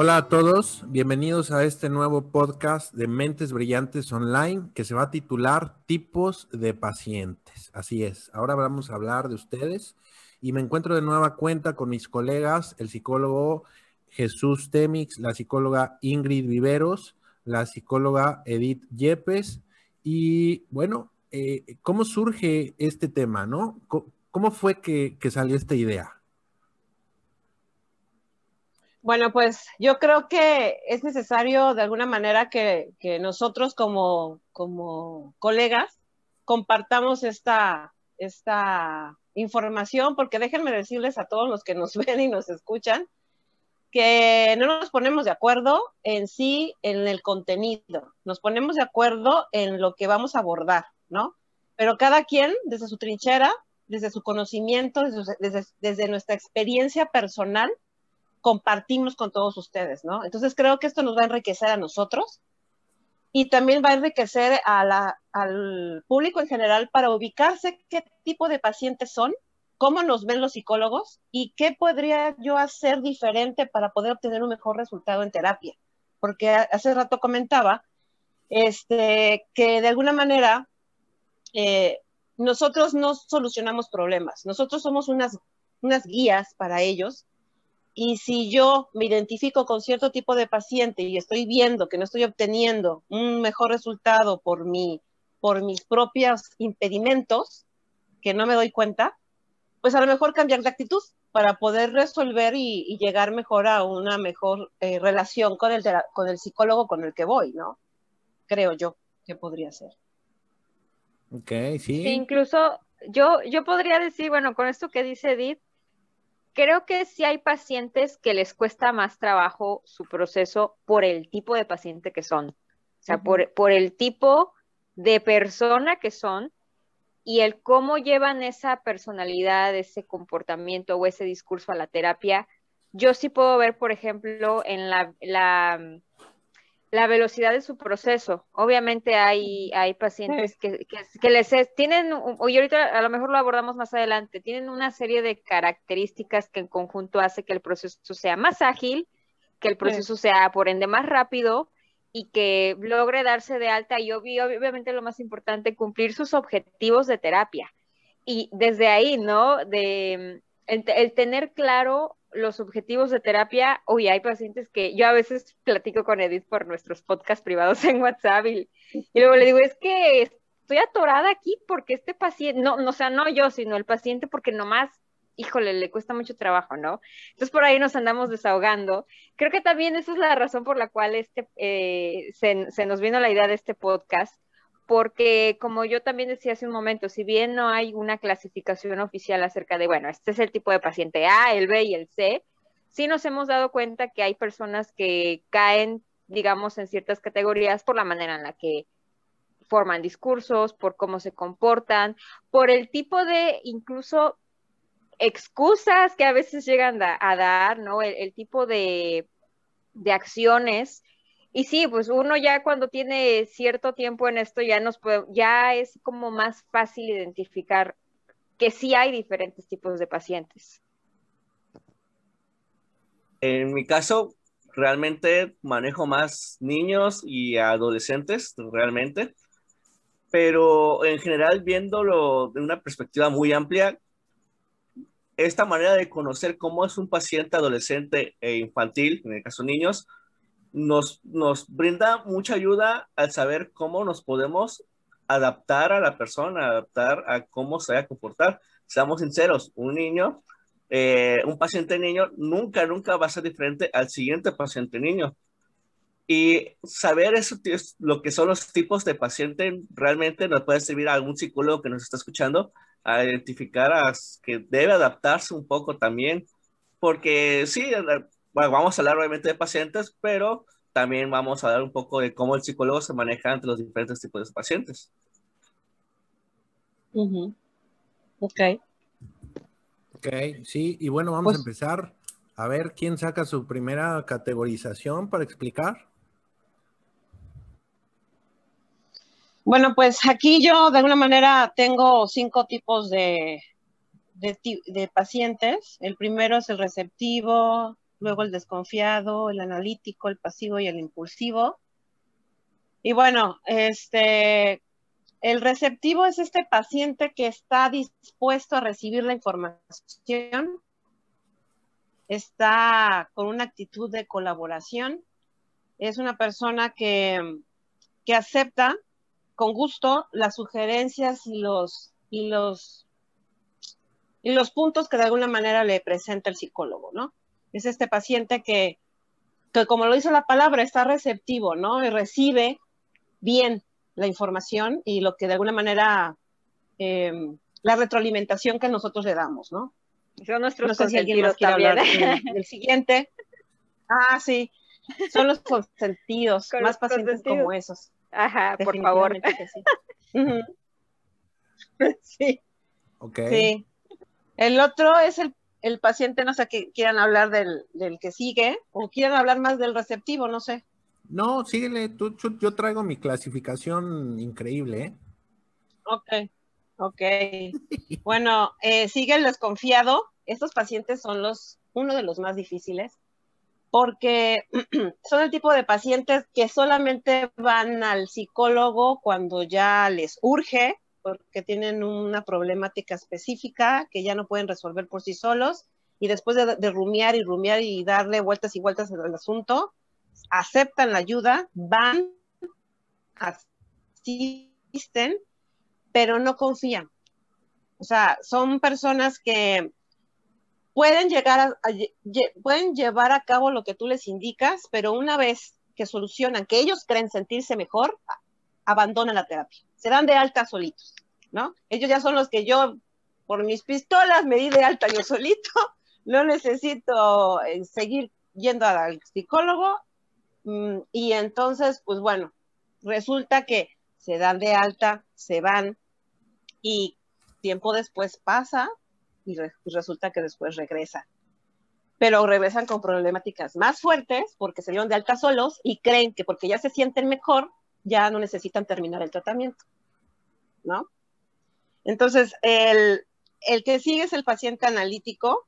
Hola a todos, bienvenidos a este nuevo podcast de Mentes Brillantes Online que se va a titular Tipos de Pacientes. Así es, ahora vamos a hablar de ustedes y me encuentro de nueva cuenta con mis colegas, el psicólogo Jesús Temix, la psicóloga Ingrid Viveros, la psicóloga Edith Yepes y bueno, eh, ¿cómo surge este tema, no? ¿Cómo fue que salió esta idea? Bueno, pues yo creo que es necesario de alguna manera que, nosotros como, como, colegas compartamos esta, esta información, porque déjenme decirles a todos los que nos ven y nos escuchan que no nos ponemos de acuerdo en sí, en el contenido, nos ponemos de acuerdo en lo que vamos a abordar, ¿no? Pero cada quien, desde su trinchera, desde su conocimiento, desde, desde nuestra experiencia personal, compartimos con todos ustedes, ¿no? Entonces creo que esto nos va a enriquecer a nosotros y también va a enriquecer al público en general para ubicarse qué tipo de pacientes son, cómo nos ven los psicólogos y qué podría yo hacer diferente para poder obtener un mejor resultado en terapia. Porque hace rato comentaba este, que de alguna manera eh, nosotros no solucionamos problemas, nosotros somos unas, unas guías para ellos y si yo me identifico con cierto tipo de paciente y estoy viendo que no estoy obteniendo un mejor resultado por, mi, por mis propios impedimentos, que no me doy cuenta, pues a lo mejor cambiar de actitud para poder resolver y, llegar mejor a una mejor eh, relación con el, con el psicólogo con el que voy, ¿no? Creo yo que podría ser. Ok, sí. incluso yo, yo podría decir, bueno, con esto que dice Edith, creo que sí hay pacientes que les cuesta más trabajo su proceso por el tipo de paciente que son, o sea, por, por el tipo de persona que son y el cómo llevan esa personalidad, ese comportamiento o ese discurso a la terapia. Yo sí puedo ver, por ejemplo, en la, la la velocidad de su proceso. Obviamente hay, hay pacientes que, que, les tienen, y ahorita a lo mejor lo abordamos más adelante, tienen una serie de características que en conjunto hace que el proceso sea más ágil, que el proceso sea por ende más rápido y que logre darse de alta y obviamente lo más importante, cumplir sus objetivos de terapia. Y desde ahí, ¿no? De el tener claro los objetivos de terapia, uy, hay pacientes que yo a veces platico con Edith por nuestros podcasts privados en WhatsApp y, luego le digo, es que estoy atorada aquí porque este paciente, no, no, o sea, no yo, sino el paciente porque nomás, híjole, le cuesta mucho trabajo, ¿no? Entonces por ahí nos andamos desahogando. Creo que también esa es la razón por la cual este, eh, se, se nos vino la idea de este podcast, porque como yo también decía hace un momento, si bien no hay una clasificación oficial acerca de, bueno, este es el tipo de paciente A, el B y el C, sí nos hemos dado cuenta que hay personas que caen, digamos, en ciertas categorías por la manera en la que forman discursos, por cómo se comportan, por el tipo de incluso excusas que a veces llegan a, dar, ¿no? El, tipo de, de acciones y sí, pues uno ya cuando tiene cierto tiempo en esto ya nos puede, ya es como más fácil identificar que sí hay diferentes tipos de pacientes. En mi caso, realmente manejo más niños y adolescentes, realmente, pero en general viéndolo de una perspectiva muy amplia, esta manera de conocer cómo es un paciente adolescente e infantil, en el caso de niños, nos, nos brinda mucha ayuda al saber cómo nos podemos adaptar a la persona, adaptar a cómo se va a comportar. Seamos sinceros, un niño, eh, un paciente niño nunca, nunca va a ser diferente al siguiente paciente niño. Y saber eso, lo que son los tipos de paciente realmente nos puede servir a algún psicólogo que nos está escuchando a identificar a, que debe adaptarse un poco también, porque sí, bueno, vamos a hablar obviamente de pacientes, pero también vamos a hablar un poco de cómo el psicólogo se maneja entre los diferentes tipos de pacientes. Ok. Ok, sí, y bueno, vamos a pues empezar a ver quién saca su primera categorización para explicar. Bueno, pues aquí yo de alguna manera tengo cinco tipos de, de, de pacientes. El primero es el receptivo, luego el desconfiado, el analítico, el pasivo y el impulsivo. Y bueno, este, el receptivo es este paciente que está dispuesto a recibir la información, está con una actitud de colaboración, es una persona que, que acepta con gusto las sugerencias y los, y los, y los puntos que de alguna manera le presenta el psicólogo, ¿no? Es este paciente que, que como lo dice la palabra, está receptivo, ¿no? Y recibe bien la información y lo que de alguna manera eh, la retroalimentación que nosotros le damos, ¿no? Son nuestros no sé si alguien más quiere hablar del, siguiente. Ah, sí. Son los consentidos, más pacientes como esos. Ajá, por favor. Sí. sí. Ok. Sí. El otro es el, el paciente, no sé, que quieran hablar del, del que sigue o quieran hablar más del receptivo, no sé. No, síguele, tú, yo traigo mi clasificación increíble, ¿eh? Ok, ok. bueno, eh, sigue el desconfiado. Estos pacientes son los, uno de los más difíciles porque son el tipo de pacientes que solamente van al psicólogo cuando ya les urge, porque tienen una problemática específica que ya no pueden resolver por sí solos, y después de, rumiar y rumiar y darle vueltas y vueltas al asunto, aceptan la ayuda, van, asisten, pero no confían. O sea, son personas que pueden llegar a, pueden llevar a cabo lo que tú les indicas, pero una vez que solucionan, que ellos creen sentirse mejor, abandonan la terapia. Se dan de alta solitos, ¿no? Ellos ya son los que yo, por mis pistolas, me di de alta yo solito, no necesito eh, seguir yendo al psicólogo, Mm, y entonces, pues bueno, resulta que se dan de alta, se van y tiempo después pasa y, resulta que después regresa. Pero regresan con problemáticas más fuertes porque se dieron de alta solos y creen que porque ya se sienten mejor, ya no necesitan terminar el tratamiento. ¿No? Entonces, el, el que sigue es el paciente analítico.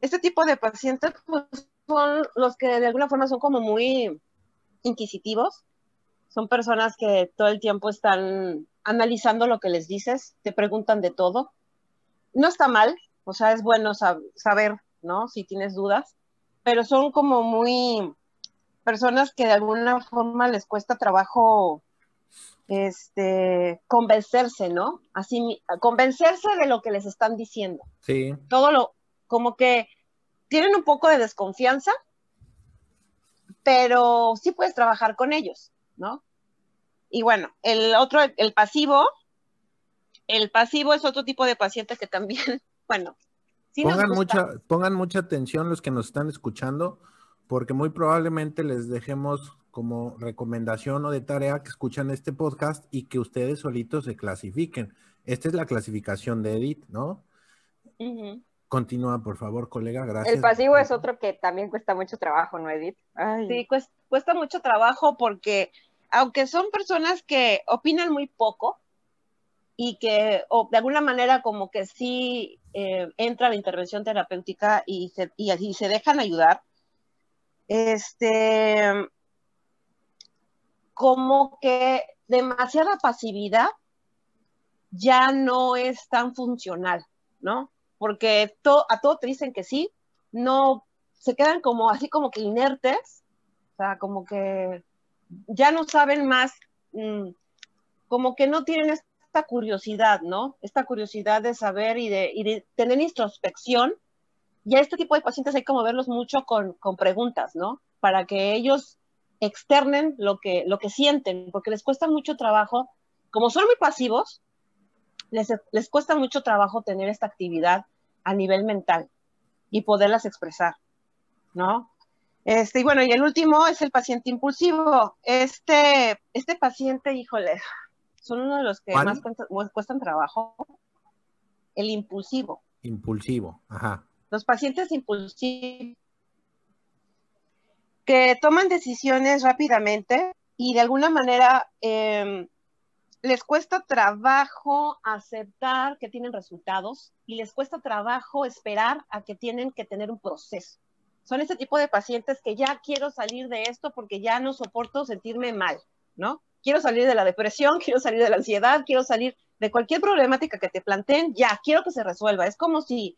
Este tipo de pacientes, pues son los que de alguna forma son como muy inquisitivos. Son personas que todo el tiempo están analizando lo que les dices, te preguntan de todo. No está mal, o sea, es bueno saber, ¿no? Si tienes dudas, pero son como muy personas que de alguna forma les cuesta trabajo este convencerse, ¿no? Así convencerse de lo que les están diciendo. Sí. Todo lo como que tienen un poco de desconfianza, pero sí puedes trabajar con ellos, ¿no? Y bueno, el otro, el pasivo, el pasivo es otro tipo de paciente que también, bueno, sí pongan mucha, pongan mucha atención los que nos están escuchando, porque muy probablemente les dejemos como recomendación o de tarea que escuchan este podcast y que ustedes solitos se clasifiquen. Esta es la clasificación de Edith, ¿no? Continúa, por favor, colega, gracias. El pasivo es otro que también cuesta mucho trabajo, ¿no, Edith? Sí, cuesta, mucho trabajo porque aunque son personas que opinan muy poco y que de alguna manera como que sí eh, entra la intervención terapéutica y, se, y, se dejan ayudar, este, como que demasiada pasividad ya no es tan funcional, ¿no? porque a todo te dicen que sí, no, se quedan como así como que inertes, o sea, como que ya no saben más, mm, como que no tienen esta curiosidad, ¿no? Esta curiosidad de saber y de, tener introspección. Y a este tipo de pacientes hay como verlos mucho con, con preguntas, ¿no? Para que ellos externen lo que, lo que sienten, porque les cuesta mucho trabajo, como son muy pasivos, les, cuesta mucho trabajo tener esta actividad a nivel mental y poderlas expresar, ¿no? Este, y bueno, y el último es el paciente impulsivo. Este, este paciente, híjole, son uno de los que más cuestan, trabajo. El impulsivo. Impulsivo, ajá. Los pacientes impulsivos que toman decisiones rápidamente y de alguna manera eh, les cuesta trabajo aceptar que tienen resultados y les cuesta trabajo esperar a que tienen que tener un proceso. son ese tipo de pacientes que ya quiero salir de esto porque ya no soporto sentirme mal, ¿no? Quiero salir de la depresión, quiero salir de la ansiedad, quiero salir de cualquier problemática que te planteen, ya, quiero que se resuelva. Es como si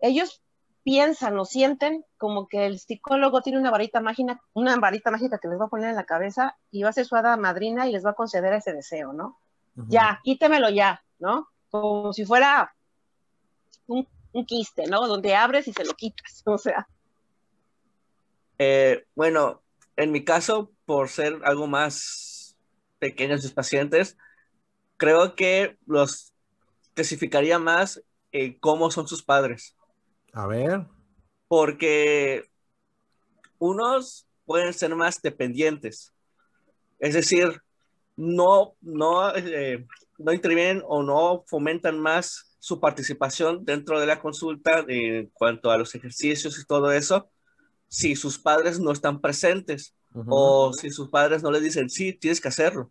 ellos piensan o sienten como que el psicólogo tiene una varita mágica, una varita mágica que les va a poner en la cabeza y va a ser su hada madrina y les va a conceder ese deseo, ¿no? Ya, quítemelo ya, ¿no? Como si fuera un, quiste, ¿no? Donde abres y se lo quitas, o sea. Eh, bueno, en mi caso, por ser algo más pequeños sus pacientes, creo que los clasificaría más eh, cómo son sus padres. A ver. Porque unos pueden ser más dependientes. Es decir, no, no, eh, no intervienen o no fomentan más su participación dentro de la consulta en cuanto a los ejercicios y todo eso, si sus padres no están presentes o si sus padres no le dicen, sí, tienes que hacerlo.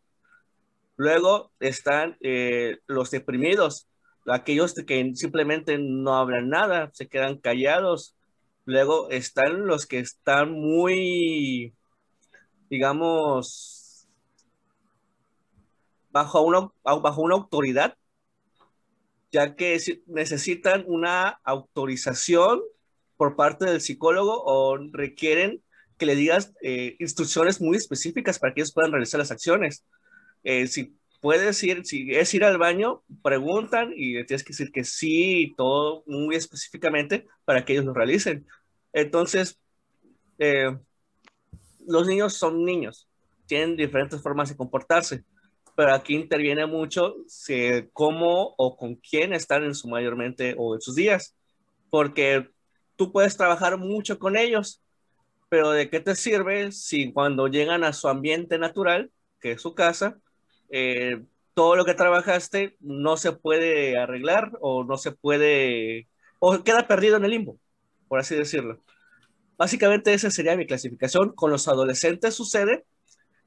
Luego están eh, los deprimidos, aquellos que simplemente no hablan nada, se quedan callados. Luego están los que están muy, digamos, bajo una, bajo una autoridad, ya que necesitan una autorización por parte del psicólogo o requieren que le digas eh, instrucciones muy específicas para que ellos puedan realizar las acciones. Eh, si puedes ir, si es ir al baño, preguntan y tienes que decir que sí, todo muy específicamente para que ellos lo realicen. Entonces, eh, los niños son niños, tienen diferentes formas de comportarse, pero aquí interviene mucho cómo o con quién están en su mayormente o en sus días, porque tú puedes trabajar mucho con ellos, pero ¿de qué te sirve si cuando llegan a su ambiente natural, que es su casa, eh, todo lo que trabajaste no se puede arreglar o no se puede, o queda perdido en el limbo, por así decirlo. Básicamente esa sería mi clasificación. Con los adolescentes sucede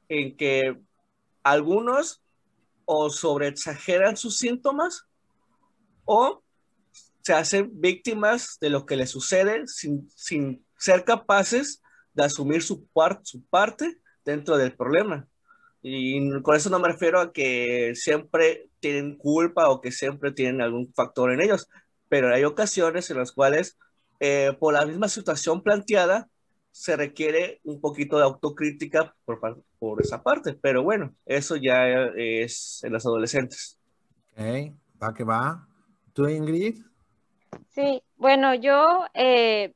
en que algunos o sobreexageran sus síntomas o se hacen víctimas de lo que les sucede sin, sin ser capaces de asumir su, su parte dentro del problema. Y con eso no me refiero a que siempre tienen culpa o que siempre tienen algún factor en ellos, pero hay ocasiones en las cuales eh, por la misma situación planteada se requiere un poquito de autocrítica por, por esa parte, pero bueno, eso ya es en los adolescentes. Ok, va que va. ¿Tú, Ingrid? Sí, bueno, yo eh,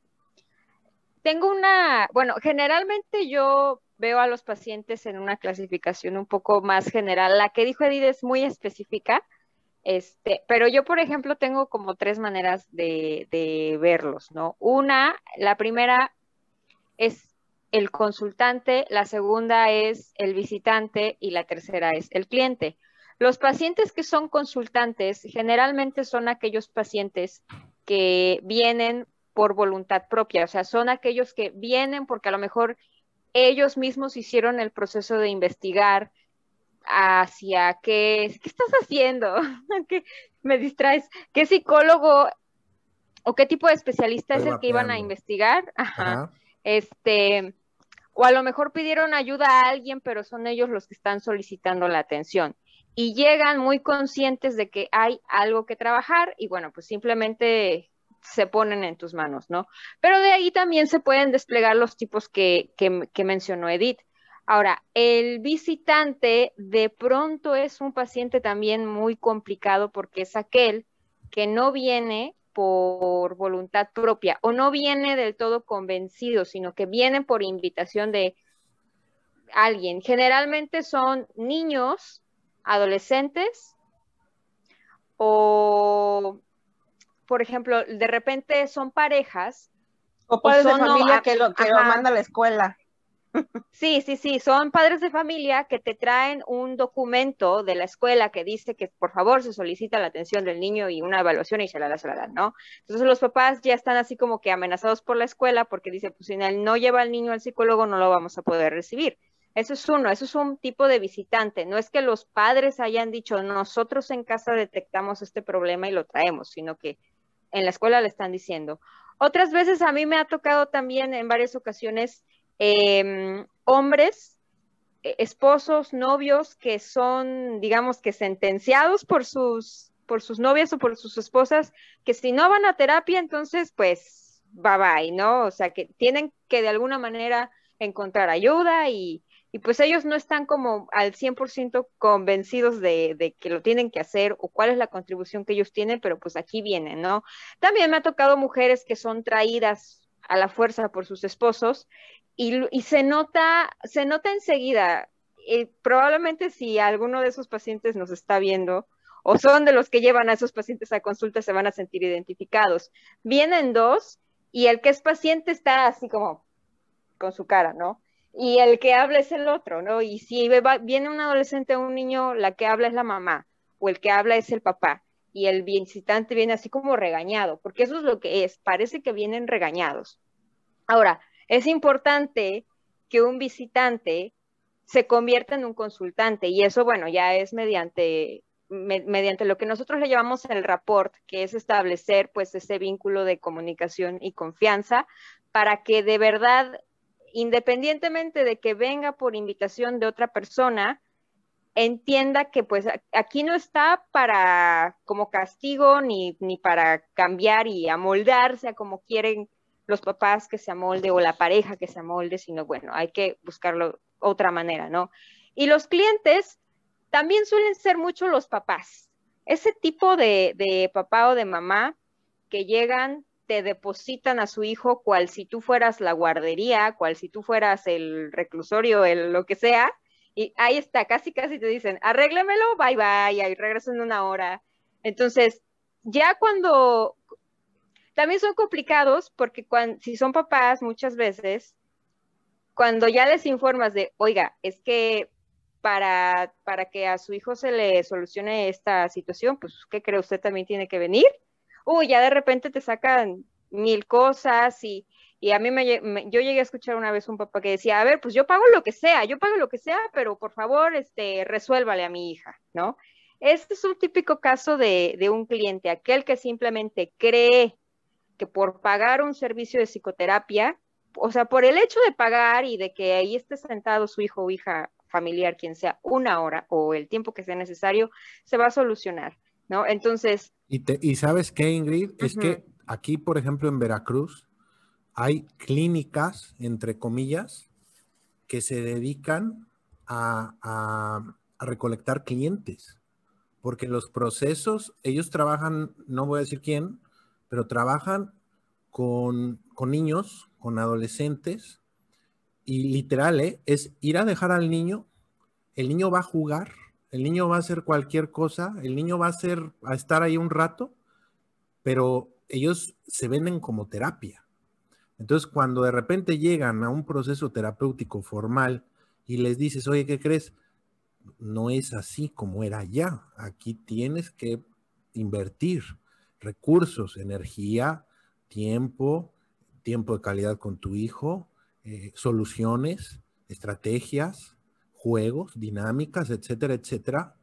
tengo una, bueno, generalmente yo veo a los pacientes en una clasificación un poco más general. La que dijo Edith es muy específica, este, pero yo, por ejemplo, tengo como tres maneras de, verlos, ¿no? Una, la primera es el consultante, la segunda es el visitante y la tercera es el cliente. Los pacientes que son consultantes generalmente son aquellos pacientes que vienen por voluntad propia, o sea, son aquellos que vienen porque a lo mejor ellos mismos hicieron el proceso de investigar hacia qué, ¿qué estás haciendo? ¿Qué me distraes? ¿Qué psicólogo o qué tipo de especialista es el que iban a investigar? Ajá. Este, o a lo mejor pidieron ayuda a alguien, pero son ellos los que están solicitando la atención. Y llegan muy conscientes de que hay algo que trabajar y bueno, pues simplemente se ponen en tus manos, ¿no? Pero de ahí también se pueden desplegar los tipos que, que, mencionó Edith. Ahora, el visitante de pronto es un paciente también muy complicado porque es aquel que no viene por voluntad propia o no viene del todo convencido, sino que vienen por invitación de alguien. Generalmente son niños, adolescentes o por ejemplo, de repente son parejas. O padres de familia que, lo, que lo manda a la escuela. Sí, sí, sí, son padres de familia que te traen un documento de la escuela que dice que por favor se solicita la atención del niño y una evaluación y se la da, se la dan, ¿no? Entonces los papás ya están así como que amenazados por la escuela porque dice, pues si él no lleva al niño al psicólogo no lo vamos a poder recibir. Eso es uno, eso es un tipo de visitante. No es que los padres hayan dicho, nosotros en casa detectamos este problema y lo traemos, sino que en la escuela le están diciendo. Otras veces a mí me ha tocado también en varias ocasiones em, hombres, e, esposos, novios que son, digamos que sentenciados por sus, por sus novias o por sus esposas, que si no van a terapia, entonces pues bye bye, ¿no? O sea, que tienen que de alguna manera encontrar ayuda y, y pues ellos no están como al 100% convencidos de, que lo tienen que hacer o cuál es la contribución que ellos tienen, pero pues aquí vienen, ¿no? También me ha tocado mujeres que son traídas a la fuerza por sus esposos y, se nota, se nota enseguida, y probablemente si alguno de esos pacientes nos está viendo, o son de los que llevan a esos pacientes a consulta, se van a sentir identificados. Vienen dos y el que es paciente está así como con su cara, ¿no? Y el que habla es el otro, ¿no? Y si viene un adolescente o un niño, la que habla es la mamá o el que habla es el papá y el visitante viene así como regañado, porque eso es lo que es, parece que vienen regañados. Ahora, es importante que un visitante se convierta en un consultante y eso, bueno, ya es mediante, mediante lo que nosotros le llamamos el rapport, que es establecer pues ese vínculo de comunicación y confianza para que de verdad independientemente de que venga por invitación de otra persona, entienda que pues aquí no está para como castigo ni, ni para cambiar y amoldarse a como quieren los papás que se amolde o la pareja que se amolde, sino bueno, hay que buscarlo otra manera, ¿no? Y los clientes también suelen ser mucho los papás. Ese tipo de, de papá o de mamá que llegan te depositan a su hijo cual si tú fueras la guardería, cual si tú fueras el reclusorio, el lo que sea, y ahí está, casi casi te dicen, arréglemelo, bye bye, ahí regreso en una hora. Entonces, ya cuando, también son complicados porque si son papás muchas veces, cuando ya les informas de, oiga, es que para, para que a su hijo se le solucione esta situación, pues, ¿qué cree usted también tiene que venir? Uy, ya de repente te sacan mil cosas y, a mí me, yo llegué a escuchar una vez un papá que decía, a ver, pues yo pago lo que sea, yo pago lo que sea, pero por favor, este, resuélvale a mi hija, ¿no? Este es un típico caso de, de un cliente, aquel que simplemente cree que por pagar un servicio de psicoterapia, o sea, por el hecho de pagar y de que ahí esté sentado su hijo o hija familiar, quien sea, una hora o el tiempo que sea necesario, se va a solucionar. ¿No? Entonces... Y, sabes qué, Ingrid, es que aquí, por ejemplo, en Veracruz, hay clínicas, entre comillas, que se dedican a, recolectar clientes, porque los procesos, ellos trabajan, no voy a decir quién, pero trabajan con, con niños, con adolescentes, y literal, ¿eh? es ir a dejar al niño, el niño va a jugar, el niño va a hacer cualquier cosa, el niño va a, hacer, a estar ahí un rato, pero ellos se venden como terapia. Entonces, cuando de repente llegan a un proceso terapéutico formal y les dices, oye, ¿qué crees? No es así como era ya. Aquí tienes que invertir recursos, energía, tiempo, tiempo de calidad con tu hijo, eh, soluciones, estrategias, juegos, dinámicas, etcétera, etcétera,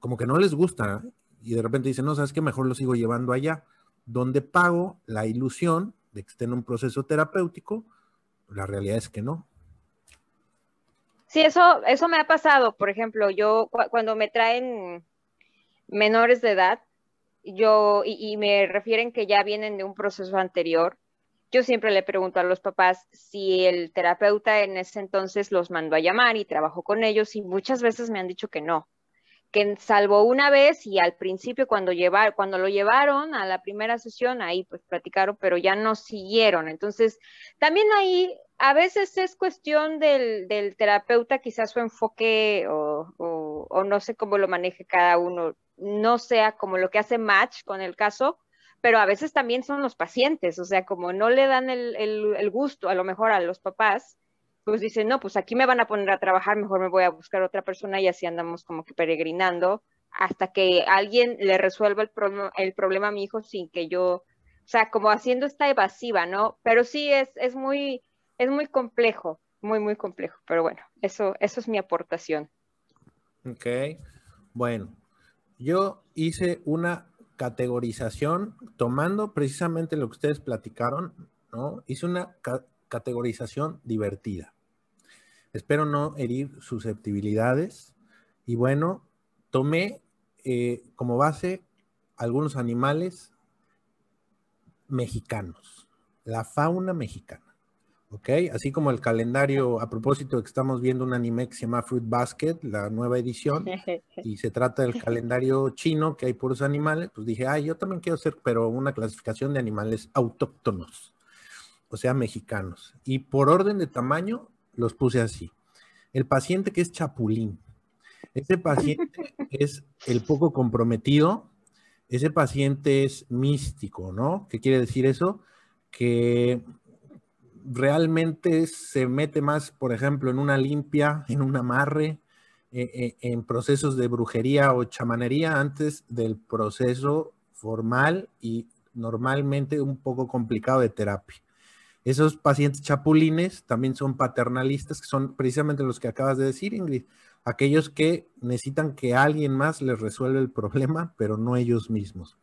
como que no les gusta y de repente dicen, no, sabes que mejor lo sigo llevando allá, donde pago la ilusión de que esté en un proceso terapéutico, la realidad es que no. Sí, eso, eso me ha pasado. Por ejemplo, yo cuando me traen menores de edad, yo, y, me refieren que ya vienen de un proceso anterior, yo siempre le pregunto a los papás si el terapeuta en ese entonces los mandó a llamar y trabajó con ellos y muchas veces me han dicho que no, que salvo una vez y al principio cuando, llevar, cuando lo llevaron a la primera sesión, ahí pues platicaron, pero ya no siguieron. Entonces, también ahí a veces es cuestión del, terapeuta, quizás su enfoque o, o no sé cómo lo maneje cada uno, no sea como lo que hace match con el caso, pero a veces también son los pacientes, o sea, como no le dan el, gusto a lo mejor a los papás, pues dicen, no, pues aquí me van a poner a trabajar, mejor me voy a buscar otra persona y así andamos como que peregrinando hasta que alguien le resuelva el, el problema a mi hijo sin que yo, o sea, como haciendo esta evasiva, ¿no? Pero sí es, es muy, es muy complejo, muy, muy complejo, pero bueno, eso, eso es mi aportación. Ok, bueno, yo hice una categorización tomando precisamente lo que ustedes platicaron, ¿no? Hice una categorización divertida. Espero no herir susceptibilidades. Y bueno, tomé eh, como base algunos animales mexicanos, la fauna mexicana. ¿Ok? Así como el calendario, a propósito de que estamos viendo un anime que se llama Fruit Basket, la nueva edición, y se trata del calendario chino, que hay puros animales, pues dije, ay, yo también quiero hacer, pero una clasificación de animales autóctonos, o sea, mexicanos. Y por orden de tamaño, los puse así. El paciente que es chapulín. Ese paciente es el poco comprometido, ese paciente es místico, ¿no? ¿Qué quiere decir eso? Que realmente se mete más, por ejemplo, en una limpia, en un amarre, eh, eh, en procesos de brujería o chamanería antes del proceso formal y normalmente un poco complicado de terapia. Esos pacientes chapulines también son paternalistas, que son precisamente los que acabas de decir, Ingrid, aquellos que necesitan que alguien más les resuelva el problema, pero no ellos mismos.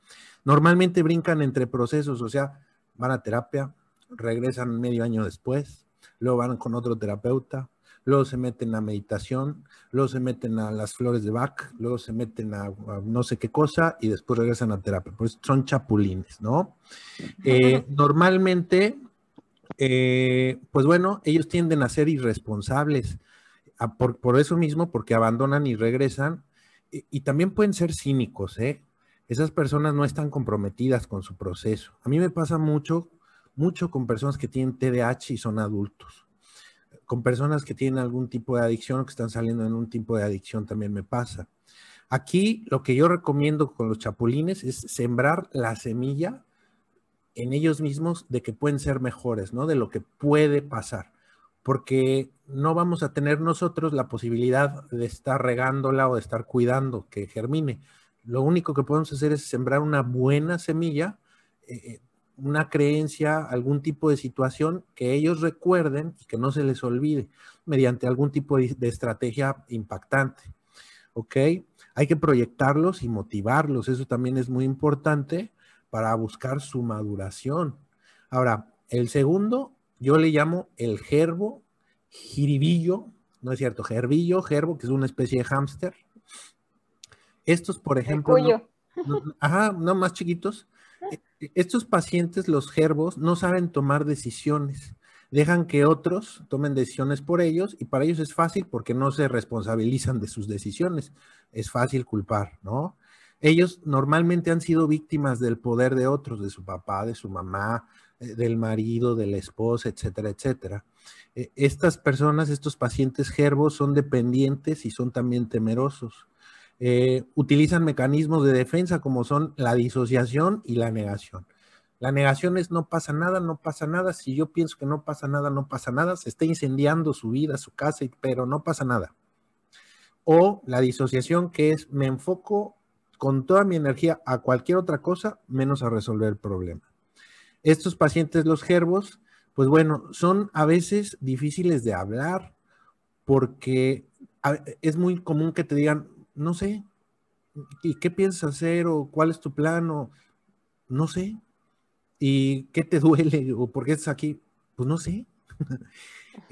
Normalmente brincan entre procesos, o sea, van a terapia, regresan medio año después, luego van con otro terapeuta, luego se meten a meditación, luego se meten a las flores de Bach, luego se meten a, no sé qué cosa y después regresan a terapia. Pues son chapulines, ¿no? Eh, normalmente, eh, pues bueno, ellos tienden a ser irresponsables. por, eso mismo, porque abandonan y regresan, y, y también pueden ser cínicos, ¿eh? Esas personas no están comprometidas con su proceso. A mí me pasa mucho mucho con personas que tienen TDAH y son adultos. Con personas que tienen algún tipo de adicción o que están saliendo en un tipo de adicción también me pasa. Aquí lo que yo recomiendo con los chapulines es sembrar la semilla en ellos mismos de que pueden ser mejores, ¿no? De lo que puede pasar. Porque no vamos a tener nosotros la posibilidad de estar regándola o de estar cuidando que germine. Lo único que podemos hacer es sembrar una buena semilla eh, eh, una creencia, algún tipo de situación que ellos recuerden y que no se les olvide mediante algún tipo de, estrategia impactante. ¿Ok? Hay que proyectarlos y motivarlos. Eso también es muy importante para buscar su maduración. Ahora, el segundo, yo le llamo el gerbo, jiribillo, no es cierto, gerbillo, gerbo, que es una especie de hámster. Estos, por ejemplo, ajá, no más chiquitos, estos pacientes, los gerbos, no saben tomar decisiones. Dejan que otros tomen decisiones por ellos y para ellos es fácil porque no se responsabilizan de sus decisiones. Es fácil culpar, ¿no? Ellos normalmente han sido víctimas del poder de otros, de su papá, de su mamá, eh, del marido, de la esposa, etcétera, etcétera. E, estas personas, estos pacientes gerbos son dependientes y son también temerosos. Eh, utilizan mecanismos de defensa como son la disociación y la negación. La negación es no pasa nada, no pasa nada. Si yo pienso que no pasa nada, no pasa nada. Se está incendiando su vida, su casa, pero no pasa nada. O la disociación que es me enfoco con toda mi energía a cualquier otra cosa menos a resolver el problema. Estos pacientes, los gerbos, pues bueno, son a veces difíciles de hablar porque es muy común que te digan, no sé. ¿Y qué piensas hacer o cuál es tu plan no sé? ¿Y qué te duele o por qué estás aquí? Pues no sé.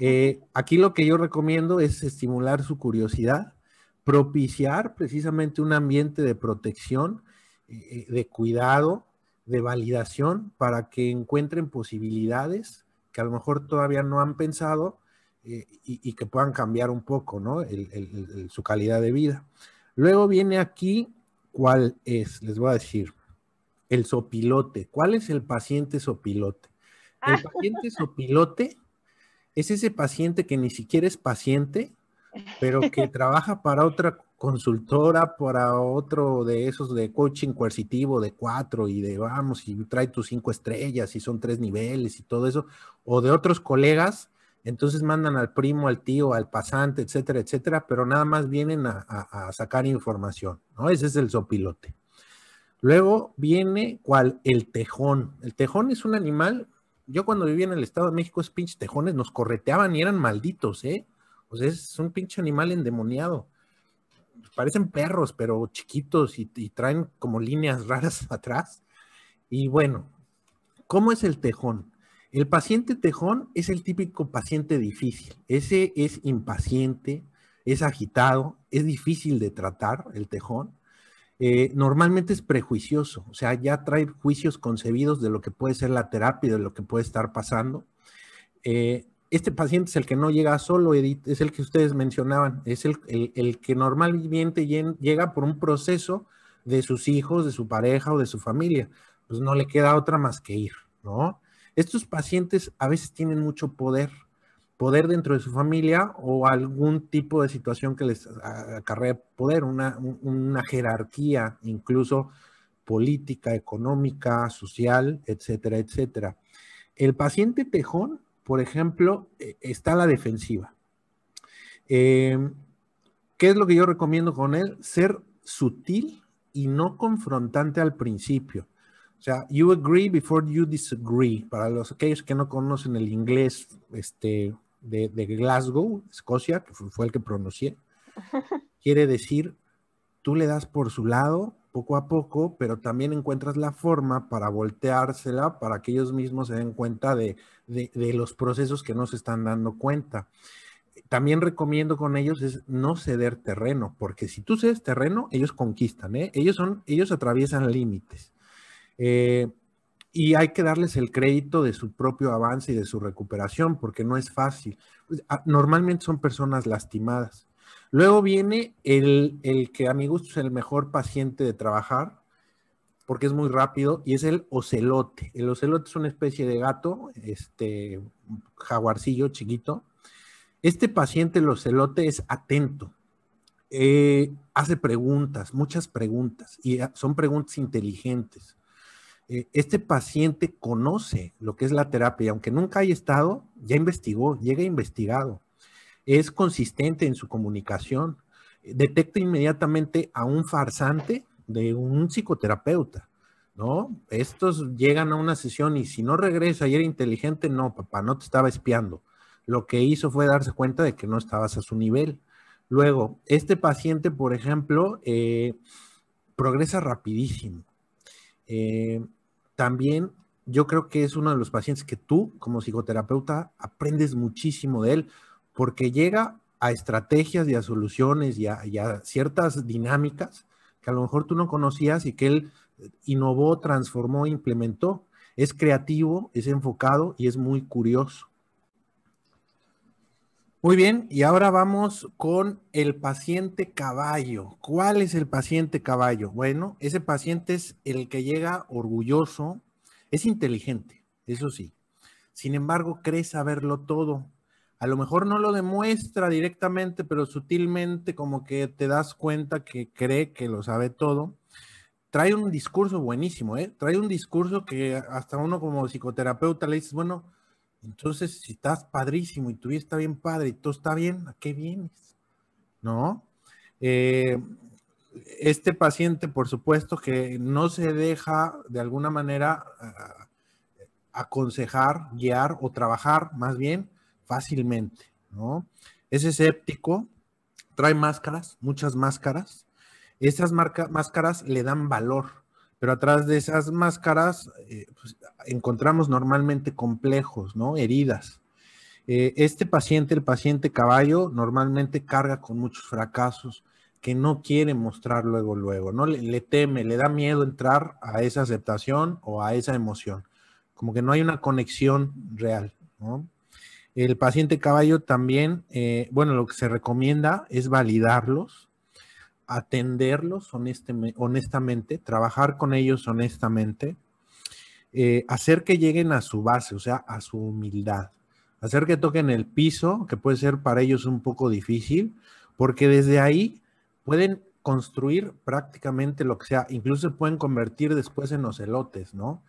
Eh, aquí lo que yo recomiendo es estimular su curiosidad, propiciar precisamente un ambiente de protección, eh, de cuidado, de validación para que encuentren posibilidades que a lo mejor todavía no han pensado eh, y, que puedan cambiar un poco ¿no? su calidad de vida. Luego viene aquí, ¿cuál es? Les voy a decir, el sopilote. ¿Cuál es el paciente sopilote? El paciente sopilote es ese paciente que ni siquiera es paciente, pero que trabaja para otra consultora, para otro de esos de coaching coercitivo de cuatro y de vamos, y trae tus cinco estrellas y son tres niveles y todo eso, o de otros colegas entonces mandan al primo, al tío, al pasante, etcétera, etcétera, pero nada más vienen a, sacar información, ¿no? Ese es el sopilote. Luego viene cuál, el tejón. El tejón es un animal, yo cuando vivía en el Estado de México, esos pinches tejones nos correteaban y eran malditos, ¿eh? O sea, es un pinche animal endemoniado. parecen perros, pero chiquitos y traen como líneas raras atrás. Y bueno, ¿cómo es el tejón? El paciente tejón es el típico paciente difícil. Ese es impaciente, es agitado, es difícil de tratar, el tejón. Eh, normalmente es prejuicioso, o sea, ya trae juicios concebidos de lo que puede ser la terapia, de lo que puede estar pasando. Eh, este paciente es el que no llega solo, Edith, es el que ustedes mencionaban, es el, el que normalmente llega por un proceso de sus hijos, de su pareja o de su familia. Pues no le queda otra más que ir, ¿no? Estos pacientes a veces tienen mucho poder, poder dentro de su familia o algún tipo de situación que les acarrea poder, una, jerarquía incluso política, económica, social, etcétera, etcétera. El paciente tejón, por ejemplo, eh, está a la defensiva. Em, ¿Qué es lo que yo recomiendo con él? Ser sutil y no confrontante al principio. O sea, you agree before you disagree. Para los aquellos que no conocen el inglés este, de, Glasgow, Escocia, que fue, el que pronuncié, quiere decir, tú le das por su lado poco a poco, pero también encuentras la forma para volteársela para que ellos mismos se den cuenta de, de los procesos que no se están dando cuenta también recomiendo con ellos es no ceder terreno, porque si tú cedes terreno, ellos conquistan, ¿eh? ellos son, ellos atraviesan límites. Eh, y hay que darles el crédito de su propio avance y de su recuperación, porque no es fácil. Pues, ah, normalmente son personas lastimadas. Luego viene el, el, que a mi gusto es el mejor paciente de trabajar, porque es muy rápido, y es el ocelote. El ocelote es una especie de gato, este jaguarcillo chiquito. Este paciente, el ocelote, es atento. Eh, hace preguntas, muchas preguntas, y ah, son preguntas inteligentes. Eh, este paciente conoce lo que es la terapia, aunque nunca haya estado, ya investigó, llega investigado, es consistente en su comunicación, detecta inmediatamente a un farsante de un psicoterapeuta, ¿no? Estos llegan a una sesión y si no regresa y era inteligente, no, papá, no te estaba espiando. Lo que hizo fue darse cuenta de que no estabas a su nivel. Luego, este paciente, por ejemplo, eh, progresa rapidísimo. Eh, también yo creo que es uno de los pacientes que tú, como psicoterapeuta, aprendes muchísimo de él, porque llega a estrategias y a soluciones y a, ciertas dinámicas que a lo mejor tú no conocías y que él innovó, transformó, implementó. Es creativo, es enfocado y es muy curioso. Muy bien, y ahora vamos con el paciente caballo. ¿Cuál es el paciente caballo? Bueno, ese paciente es el que llega orgulloso, es inteligente, eso sí. Sin embargo, cree saberlo todo. A lo mejor no lo demuestra directamente, pero sutilmente como que te das cuenta que cree que lo sabe todo. Trae un discurso buenísimo, ¿eh? Trae un discurso que hasta uno como psicoterapeuta le dices, bueno, entonces, si estás padrísimo y tu vida está bien padre y todo está bien, ¿a qué vienes? ¿No? Eh, este paciente, por supuesto, que no se deja de alguna manera aconsejar, guiar o trabajar más bien fácilmente, ¿no? Es escéptico, trae máscaras, muchas máscaras. Esas máscaras le dan valor, pero atrás de esas máscaras eh, pues, encontramos normalmente complejos, ¿no? Heridas. Eh, este paciente, el paciente caballo, normalmente carga con muchos fracasos que no quiere mostrar luego, luego, ¿no? Le, teme, le da miedo entrar a esa aceptación o a esa emoción, como que no hay una conexión real, ¿no? El paciente caballo también, eh, bueno, lo que se recomienda es validarlos, atenderlos honestamente, trabajar con ellos honestamente, eh, hacer que lleguen a su base, o sea, a su humildad, hacer que toquen el piso, que puede ser para ellos un poco difícil, porque desde ahí pueden construir prácticamente lo que sea, incluso se pueden convertir después en ocelotes, ¿no?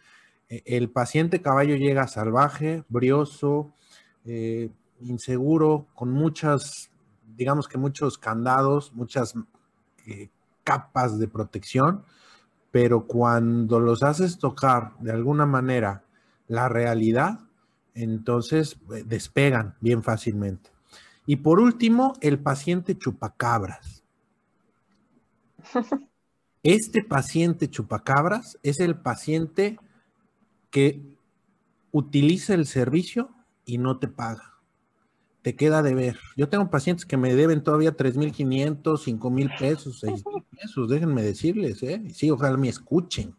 E, el paciente caballo llega salvaje, brioso, eh, inseguro, con muchas, digamos que muchos candados, muchas eh, capas de protección, pero cuando los haces tocar de alguna manera la realidad, entonces eh, despegan bien fácilmente. Y por último, el paciente chupacabras. Este paciente chupacabras es el paciente que utiliza el servicio y no te paga. Te queda de ver. Yo tengo pacientes que me deben todavía 3.500, 5.000 pesos, 6.000 pesos, déjenme decirles, ¿eh? Sí, ojalá me escuchen.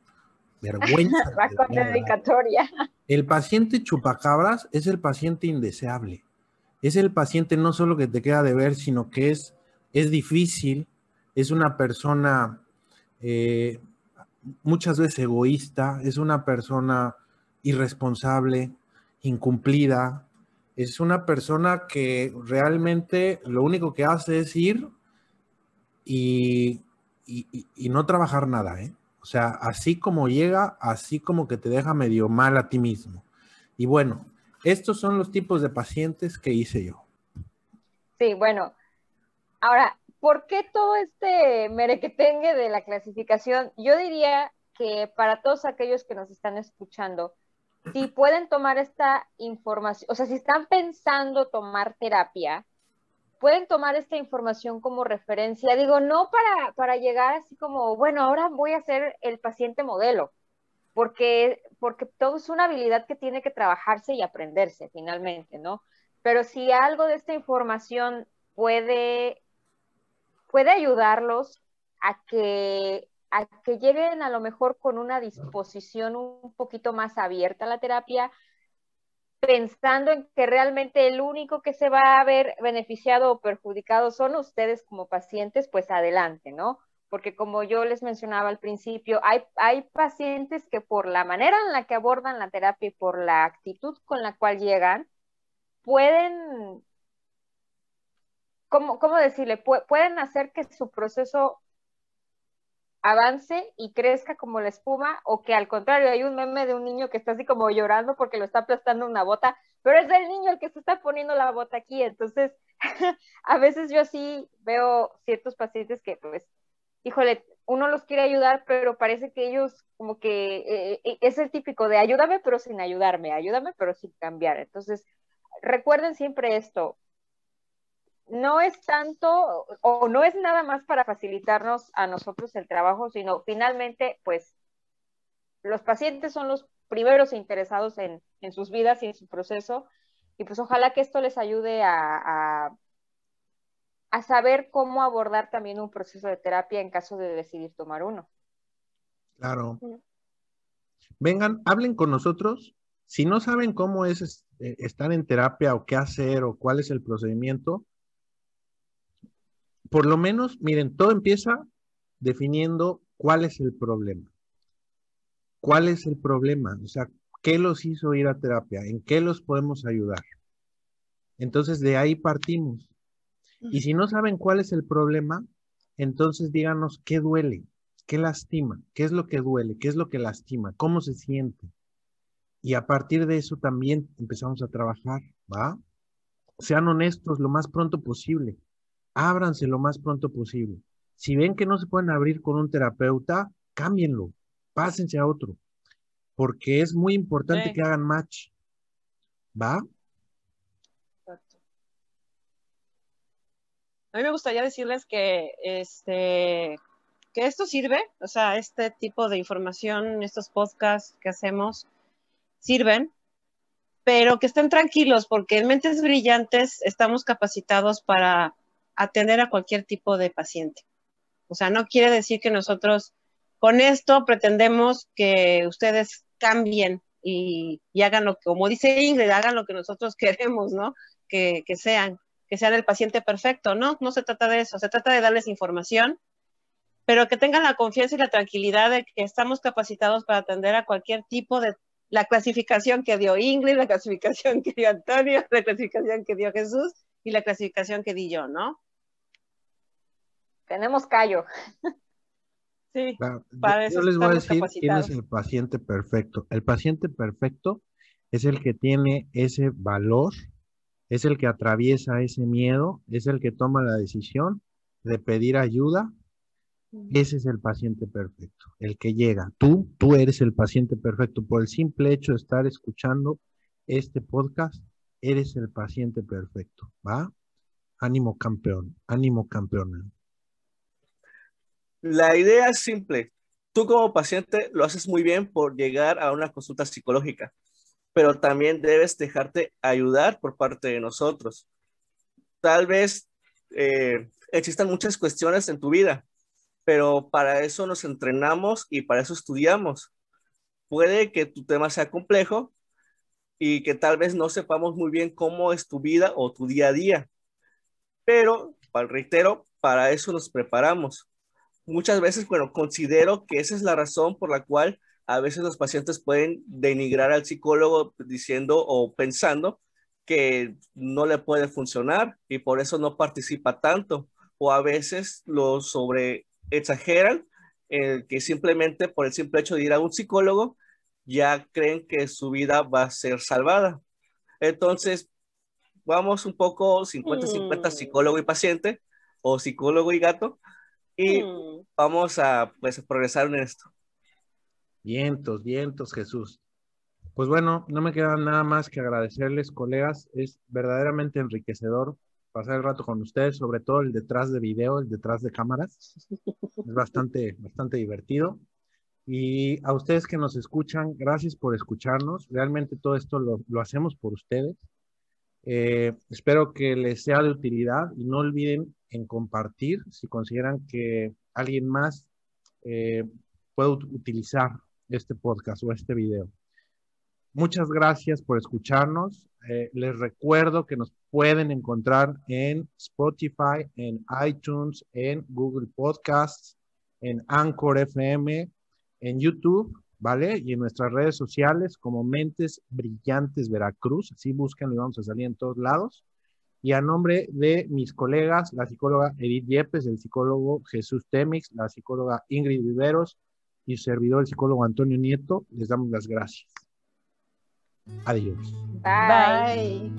Vergüenza. dedicatoria. El paciente chupacabras es el paciente indeseable. Es el paciente no solo que te queda de ver, sino que es, es difícil, es una persona eh, muchas veces egoísta, es una persona irresponsable, incumplida, es una persona que realmente lo único que hace es ir y, y no trabajar nada, ¿eh? O sea, así como llega, así como que te deja medio mal a ti mismo. Y bueno, estos son los tipos de pacientes que hice yo. Sí, bueno. Ahora, ¿por qué todo este merequetengue de la clasificación? Yo diría que para todos aquellos que nos están escuchando, si pueden tomar esta información, o sea, si están pensando tomar terapia, pueden tomar esta información como referencia. Digo, no para, para llegar así como, bueno, ahora voy a ser el paciente modelo, porque, porque todo es una habilidad que tiene que trabajarse y aprenderse finalmente, ¿no? Pero si algo de esta información puede, puede ayudarlos a que, a que lleguen a lo mejor con una disposición un poquito más abierta a la terapia, pensando en que realmente el único que se va a ver beneficiado o perjudicado son ustedes como pacientes, pues adelante, ¿no? Porque como yo les mencionaba al principio, hay, hay pacientes que por la manera en la que abordan la terapia y por la actitud con la cual llegan, pueden, ¿cómo, cómo decirle? pueden hacer que su proceso avance y crezca como la espuma o que al contrario hay un meme de un niño que está así como llorando porque lo está aplastando una bota, pero es el niño el que se está poniendo la bota aquí, entonces a veces yo así veo ciertos pacientes que pues, híjole, uno los quiere ayudar, pero parece que ellos como que eh, eh, es el típico de ayúdame pero sin ayudarme, ayúdame pero sin cambiar, entonces recuerden siempre esto, no es tanto o no es nada más para facilitarnos a nosotros el trabajo, sino finalmente, pues, los pacientes son los primeros interesados en, sus vidas y en su proceso, y pues ojalá que esto les ayude a, a, saber cómo abordar también un proceso de terapia en caso de decidir tomar uno. Claro. Vengan, hablen con nosotros. Si no saben cómo es eh, estar en terapia o qué hacer o cuál es el procedimiento, por lo menos, miren, todo empieza definiendo cuál es el problema. ¿Cuál es el problema? O sea, ¿qué los hizo ir a terapia? ¿En qué los podemos ayudar? Entonces, de ahí partimos. Y si no saben cuál es el problema, entonces díganos qué duele, qué lastima, qué es lo que duele, qué es lo que lastima, cómo se siente. Y a partir de eso también empezamos a trabajar, ¿va? Sean honestos lo más pronto posible ábranse lo más pronto posible. Si ven que no se pueden abrir con un terapeuta, cámbienlo, pásense a otro, porque es muy importante que hagan match. ¿Va? A mí me gustaría decirles que este que esto sirve, o sea, este tipo de información, estos podcasts que hacemos sirven, pero que estén tranquilos porque en Mentes Brillantes estamos capacitados para atender a cualquier tipo de paciente. O sea, no quiere decir que nosotros con esto pretendemos que ustedes cambien y, hagan lo que, como dice Ingrid, hagan lo que nosotros queremos, ¿no? Que, sean, que sean el paciente perfecto, ¿no? No se trata de eso, se trata de darles información, pero que tengan la confianza y la tranquilidad de que estamos capacitados para atender a cualquier tipo de la clasificación que dio Ingrid, la clasificación que dio Antonio, la clasificación que dio Jesús y la clasificación que di yo, ¿no? Tenemos callo. Sí, yo, les voy a decir quién es el paciente perfecto. El paciente perfecto es el que tiene ese valor, es el que atraviesa ese miedo, es el que toma la decisión de pedir ayuda. Ese es el paciente perfecto, el que llega. Tú, tú eres el paciente perfecto. Por el simple hecho de estar escuchando este podcast, eres el paciente perfecto, ¿va? Ánimo campeón, ánimo campeona. La idea es simple. Tú como paciente lo haces muy bien por llegar a una consulta psicológica, pero también debes dejarte ayudar por parte de nosotros. Tal vez eh, existan muchas cuestiones en tu vida, pero para eso nos entrenamos y para eso estudiamos. Puede que tu tema sea complejo y que tal vez no sepamos muy bien cómo es tu vida o tu día a día, pero, reitero, para eso nos preparamos. Muchas veces, bueno, considero que esa es la razón por la cual a veces los pacientes pueden denigrar al psicólogo diciendo o pensando que no le puede funcionar y por eso no participa tanto. O a veces lo sobre exageran, eh, que simplemente por el simple hecho de ir a un psicólogo ya creen que su vida va a ser salvada. Entonces, vamos un poco 50-50 mm. psicólogo y paciente o psicólogo y gato y mm. vamos a pues progresar en esto. Vientos, vientos, Jesús. Pues bueno, no me queda nada más que agradecerles, colegas. Es verdaderamente enriquecedor pasar el rato con ustedes, sobre todo el detrás de video, el detrás de cámaras. Es bastante, bastante divertido. Y a ustedes que nos escuchan, gracias por escucharnos. Realmente todo esto lo, lo hacemos por ustedes. Eh, espero que les sea de utilidad y no olviden en compartir si consideran que alguien más eh, puede utilizar este podcast o este video. Muchas gracias por escucharnos. Eh, les recuerdo que nos pueden encontrar en Spotify, en iTunes, en Google Podcasts, en Anchor FM, en YouTube ¿vale? Y en nuestras redes sociales como Mentes Brillantes Veracruz, así buscan y vamos a salir en todos lados. Y a nombre de mis colegas, la psicóloga Edith Yepes, el psicólogo Jesús Temix, la psicóloga Ingrid Viveros y su servidor, el psicólogo Antonio Nieto, les damos las gracias. Adiós. Bye.